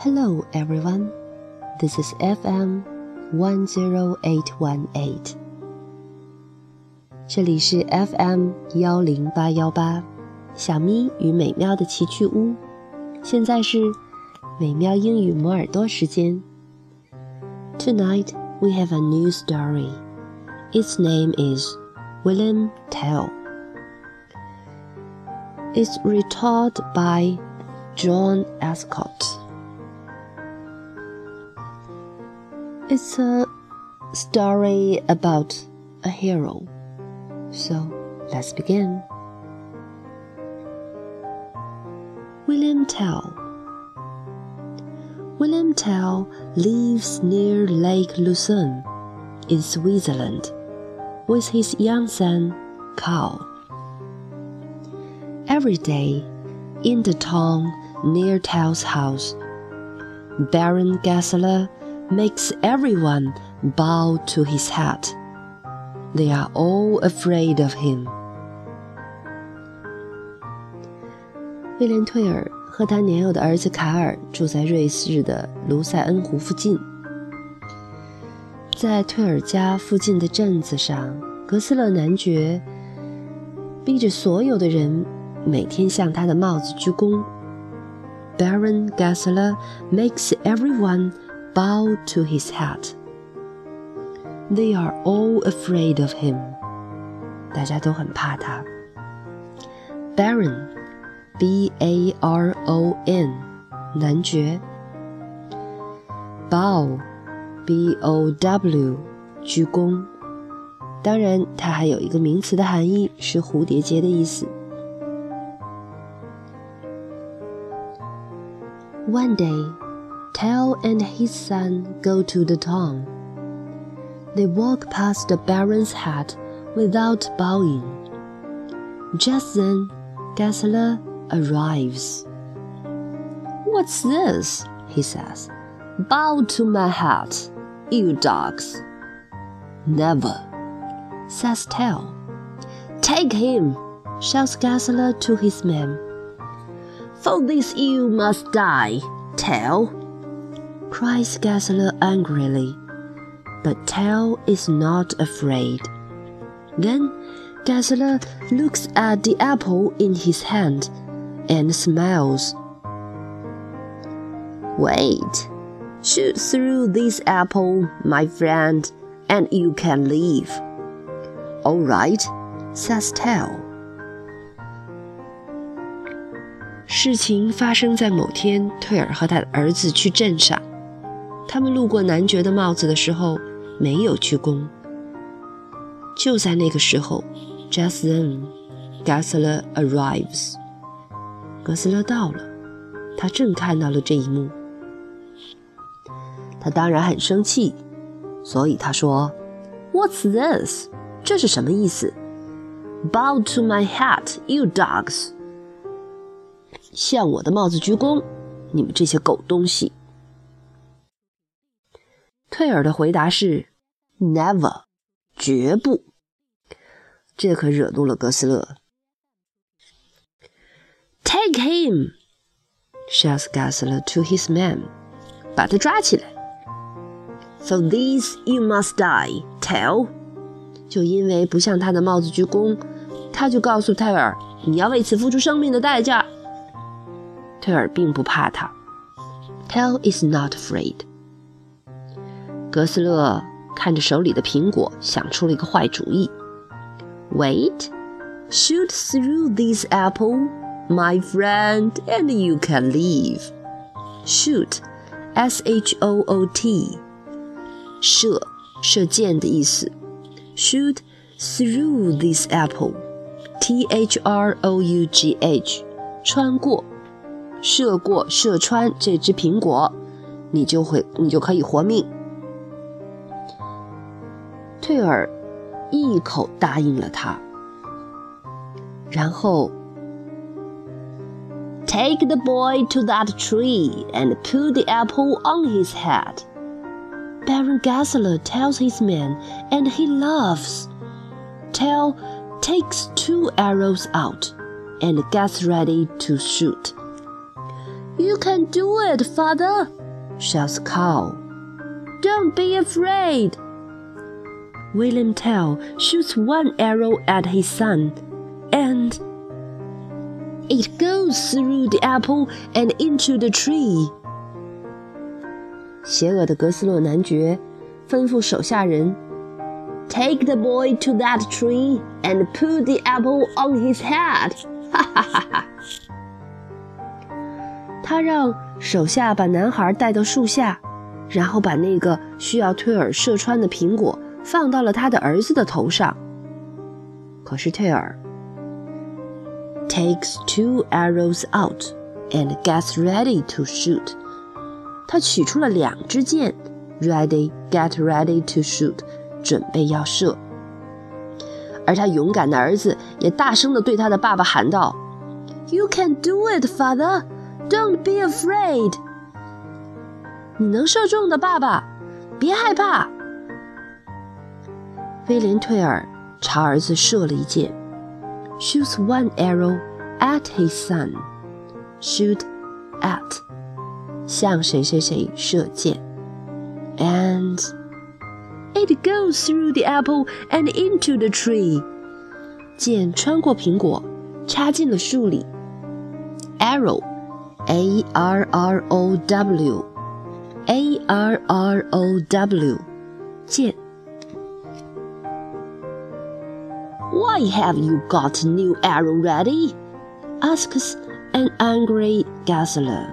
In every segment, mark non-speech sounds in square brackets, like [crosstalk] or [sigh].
Hello, everyone. This is FM 10818. 这里是 FM 幺零八幺八，小咪与美妙的奇趣屋。现在是美妙英语磨耳朵时间。Tonight we have a new story. Its name is William Tell. It's retold by John Escott. It's a story about a hero. So let's begin. William Tell. William Tell lives near Lake Lucerne in Switzerland with his young son, Carl. Every day, in the town near Tell's house, Baron Gessler makes everyone bow to his hat. They are all afraid of him. 威廉·退尔和他年幼的儿子卡尔住在瑞士的卢塞恩湖附近。在退尔家附近的镇子上，格斯勒男爵逼着所有的人每天向他的帽子鞠躬。Baron Gessler makes everyone bow to his hat. They are all afraid of him. 大家都很怕他。Baron, B-A-R-O-N，男爵。Bow, B-O-W，鞠躬。当然，它还有一个名词的含义，是蝴蝶结的意思。One day. Tell and his son go to the town. They walk past the Baron's hut without bowing. Just then, Gessler arrives. What's this? he says. Bow to my hat, you dogs. Never, says Tell. Take him, shouts Gessler to his men. For this you must die, Tell cries Gessler angrily. But Tell is not afraid. Then Gessler looks at the apple in his hand and smiles. Wait, shoot through this apple, my friend, and you can leave. All right, says Tell. 事情发生在某天，退尔和他的儿子去镇上。 他们路过男爵的帽子的时候，没有鞠躬。就在那个时候，just then, Gessler arrives。格斯勒到了，他正看到了这一幕。他当然很生气，所以他说：“What's this？这是什么意思？”“Bow to my hat, you dogs！” 向我的帽子鞠躬，你们这些狗东西！佩尔的回答是：“Never，绝不。”这可惹怒了格斯勒。Take him, shouts Gessler to his men，把他抓起来。For this you must die, Tell。就因为不向他的帽子鞠躬，他就告诉泰尔：“你要为此付出生命的代价。”泰尔并不怕他。Tell is not afraid。格斯勒看着手里的苹果，想出了一个坏主意。Wait, shoot through this apple, my friend, and you can leave. Shoot, S-H-O-O-T，射，射箭的意思。Shoot through this apple, T-H-R-O-U-G-H，穿过，射过，射穿这只苹果，你就会，你就可以活命。 退尔一口答应了他，然后 Take the boy to that tree and put the apple on his head. Baron Gessler tells his men, and he laughs. Tell takes two arrows out and gets ready to shoot. You can do it, father! shouts Carl. Don't be afraid! William Tell shoots one arrow at his son, and it goes through the apple and into the tree. 邪恶的格斯洛男爵吩咐手下人，Take the boy to that tree and put the apple on his head。哈哈哈哈！他让手下把男孩带到树下，然后把那个需要退尔射穿的苹果 [laughs] 放到了他的儿子的头上。可是退尔 takes two arrows out and gets ready to shoot。他取出了两支箭，ready get ready to shoot，准备要射。而他勇敢的儿子也大声地对他的爸爸喊道：“You can do it, father. Don't be afraid.” 你能射中的，爸爸，别害怕。威廉·退尔朝儿子射了一箭，shoots one arrow at his son. Shoot at 向谁谁谁射箭，and it goes through the apple and into the tree。箭穿过苹果，插进了树里。Arrow，A R R O W，A R R O W，箭。 Why have you got a new arrow ready? asks an angry Gessler.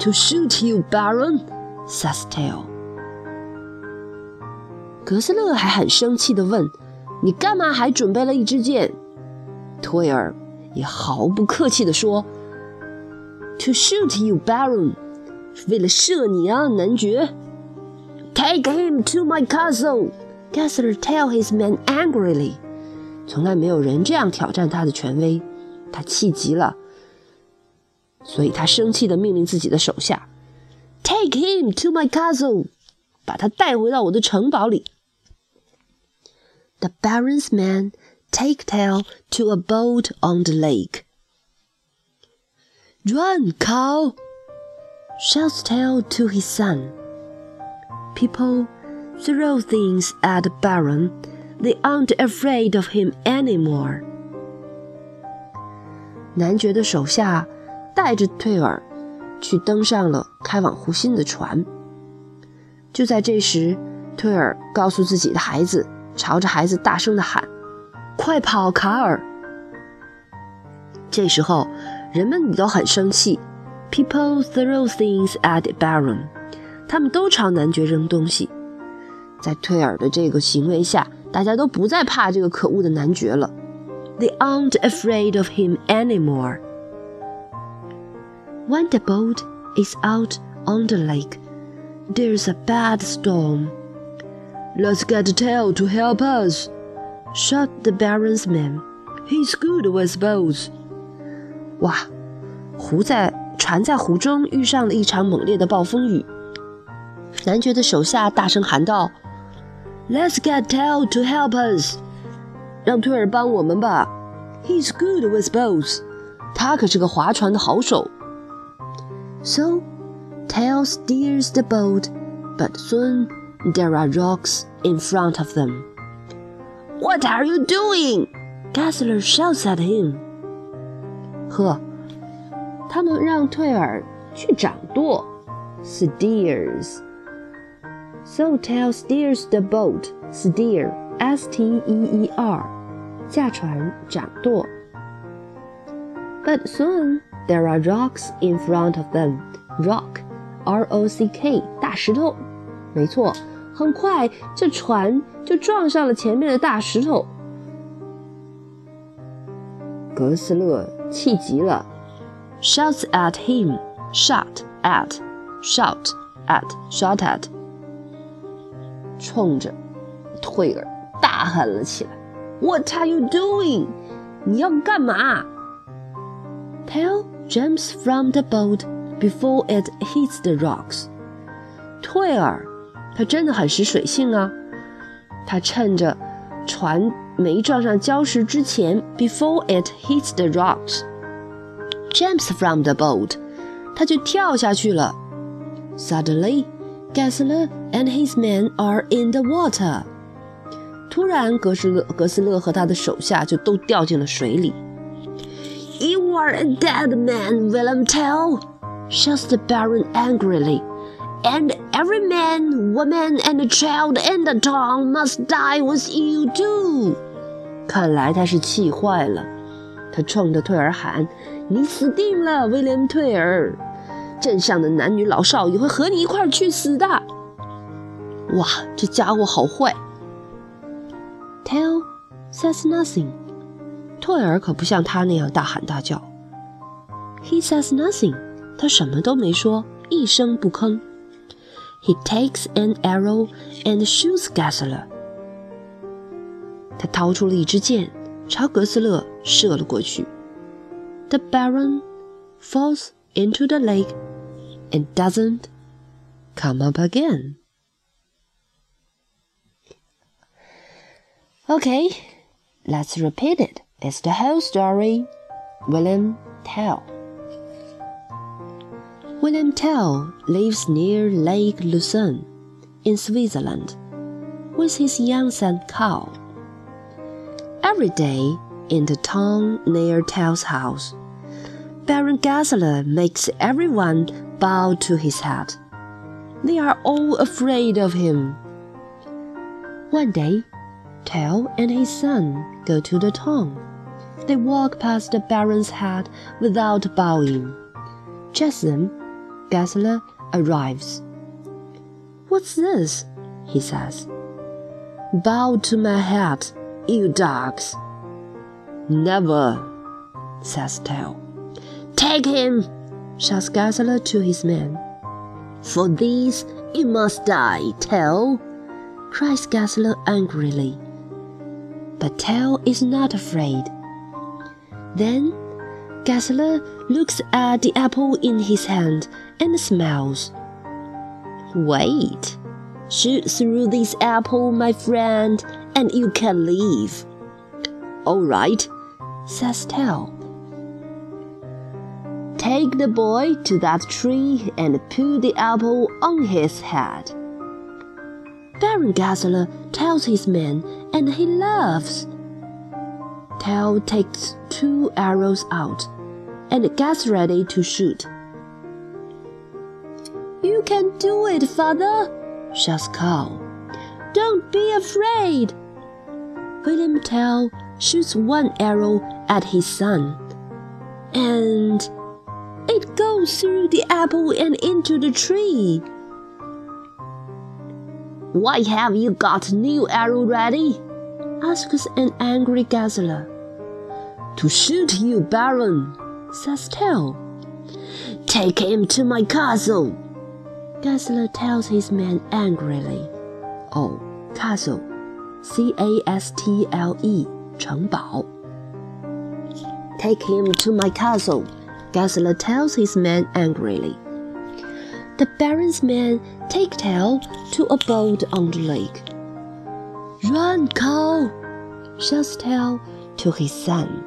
To shoot you, Baron, says Tell. 格斯勒还很生气地问：“你干嘛还准备了一支箭？”托尔也毫不客气地说：“To shoot you, Baron. 为了射你啊，男爵。Take him to my castle, Gessler, tell his men angrily. 从来没有人这样挑战他的权威，他气急了，所以他生气地命令自己的手下：“Take him to my castle，把他带回到我的城堡里。” The Baron's man take Tell to a boat on the lake. "Run, Carl!" shouts Tell to his son. People throw things at the Baron They aren't afraid of him anymore. 男爵的手下带着退尔去登上了开往湖心的船。就在这时，退尔告诉自己的孩子，朝着孩子大声地喊：“快跑，卡尔！”这时候，人们都很生气。People throw things at the Baron，他们都朝男爵扔东西。在退尔的这个行为下，大家都不再怕这个可恶的男爵了。They aren't afraid of him anymore. When the boat is out on the lake, there's a bad storm. Let's get Tell to help us, shot the Baron's man. He's good with boats. 哇，湖在船在湖中遇上了一场猛烈的暴风雨。男爵的手下大声喊道。Let's get Tell to help us. us。让退尔帮我们吧。He's good with boats。他可是个划船的好手。So Tell steers the boat, but soon there are rocks in front of them. What are you doing? Gessler shouts at him. 呵，他能让退尔去掌舵，steers。so Tell steers the boat. Steer, S-T-E-E-R，驾船、掌舵。But soon there are rocks in front of them. Rock, R-O-C-K，大石头。没错，很快这船就撞上了前面的大石头。格斯勒气急了，shouts at him, Shout at, shout at, shot at。冲着退尔大喊了起来：“What are you doing？你要干嘛？”Tell jumps from the boat before it hits the rocks。退尔，他真的很识水性啊！他趁着船没撞上礁石之前，before it hits the rocks。Jumps from the boat，他就跳下去了。Suddenly，Gessler and his men are in the water you are a dead man, William Tell, shouts the Baron angrily. And every man, woman, and child in the town must die with you too. 看来他是气坏了，他冲着退尔喊：“你死定了，威廉·退尔！镇上的男女老少也会和你一块去死的。”哇，这家伙好坏！Tell says nothing. 退尔可不像他那样大喊大叫。He says nothing. 他什么都没说，一声不吭。He takes an arrow and shoots Gessler. 他掏出了一支箭，朝格斯勒射了过去。The Baron falls into the lake and doesn't come up again. Okay, let's repeat it. It's the whole story. William Tell. William Tell lives near Lake Lucerne in Switzerland with his young son Carl. Every day in the town near Tell's house, Baron Gessler makes everyone bow to his hat. They are all afraid of him. One day, Tell and his son go to the town. They walk past the Baron's head without bowing. Just then, Gessler arrives. What's this? he says. Bow to my head, you dogs. Never, says Tell. Take him, shouts Gessler to his men. For this you must die, Tell, cries Gessler angrily. But Tell is not afraid. Then Gessler looks at the apple in his hand and smiles. Wait, shoot through this apple, my friend, and you can leave. All right, says Tell. Take the boy to that tree and put the apple on his head. Baron Gessler tells his men, and he laughs. Tell takes two arrows out and gets ready to shoot. You can do it, father, shouts Carl. Don't be afraid. William Tell shoots one arrow at his son, and it goes through the apple and into the tree. Why have you got new arrow ready? asks an angry Gessler. To shoot you, Baron, says Tell. Take him to my castle. Gessler tells his men angrily. Oh, castle, C A S T L E, 城堡. Take him to my castle, Gessler tells his men angrily. The Baron's men take Tell to a boat on the lake. Run, Carl, shouts Tell to his son.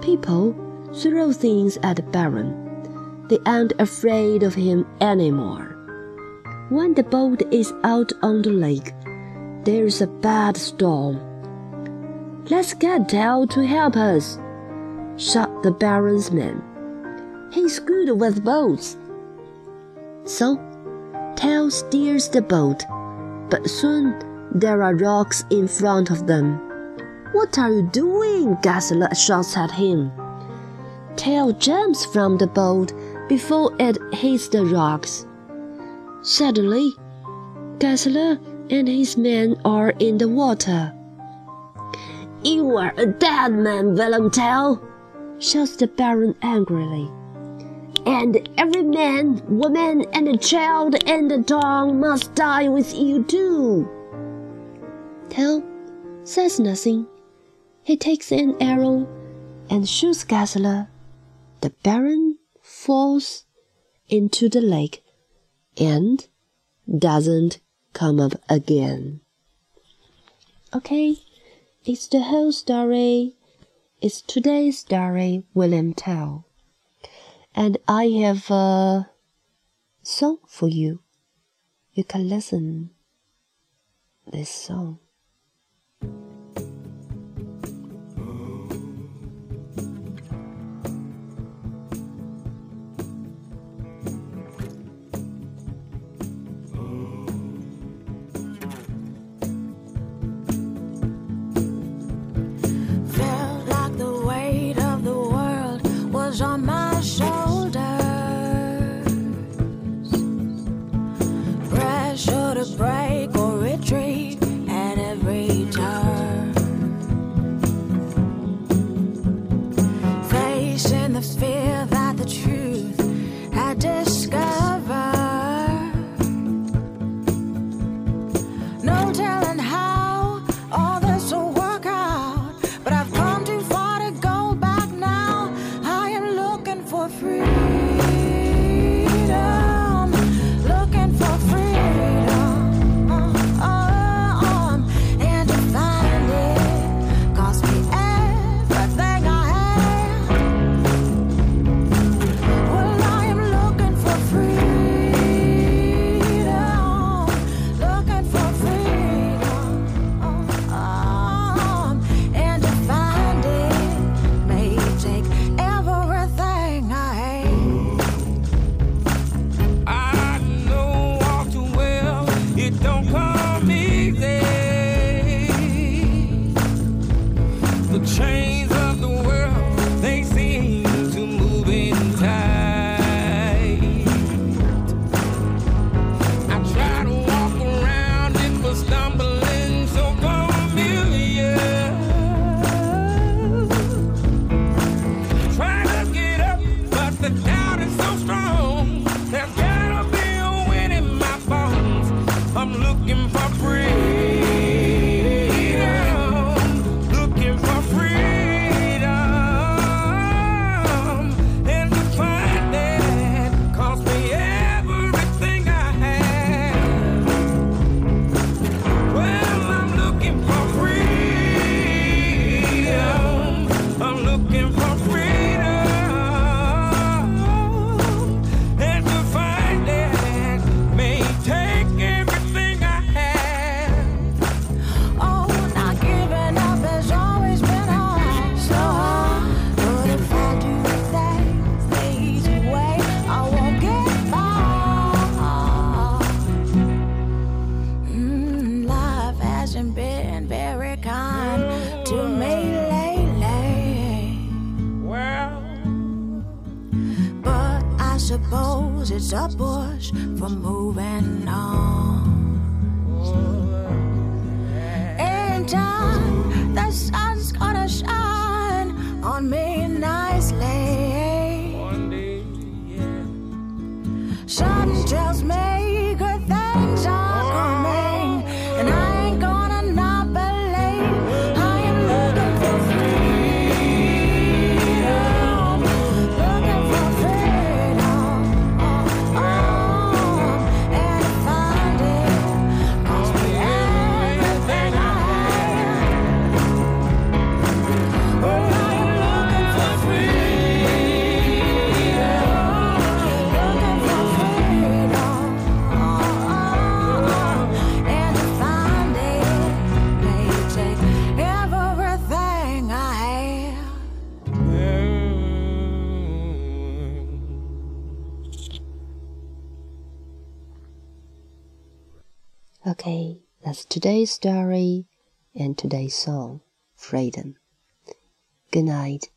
People throw things at the Baron. They aren't afraid of him anymore. When the boat is out on the lake, there's a bad storm. Let's get Tell to help us, shout the Baron's men. He's good with boats. So, Tell steers the boat, but soon there are rocks in front of them. What are you doing? Gessler shouts at him. Tell jumps from the boat before it hits the rocks. Suddenly, Gessler and his men are in the water. You are a dead man, William Tell, shouts the Baron angrily. And every man, woman, and child and the dog must die with you too. Tell says nothing. He takes an arrow and shoots Gessler. The Baron falls into the lake and doesn't come up again. Okay, it's the whole story. It's today's story, William Tell. And I have a song for you. You can listen this song. Suppose a push for moving on. In time, the sun's gonna shine on me nicely. Something tells me today's story and today's song, Freedom. Good night.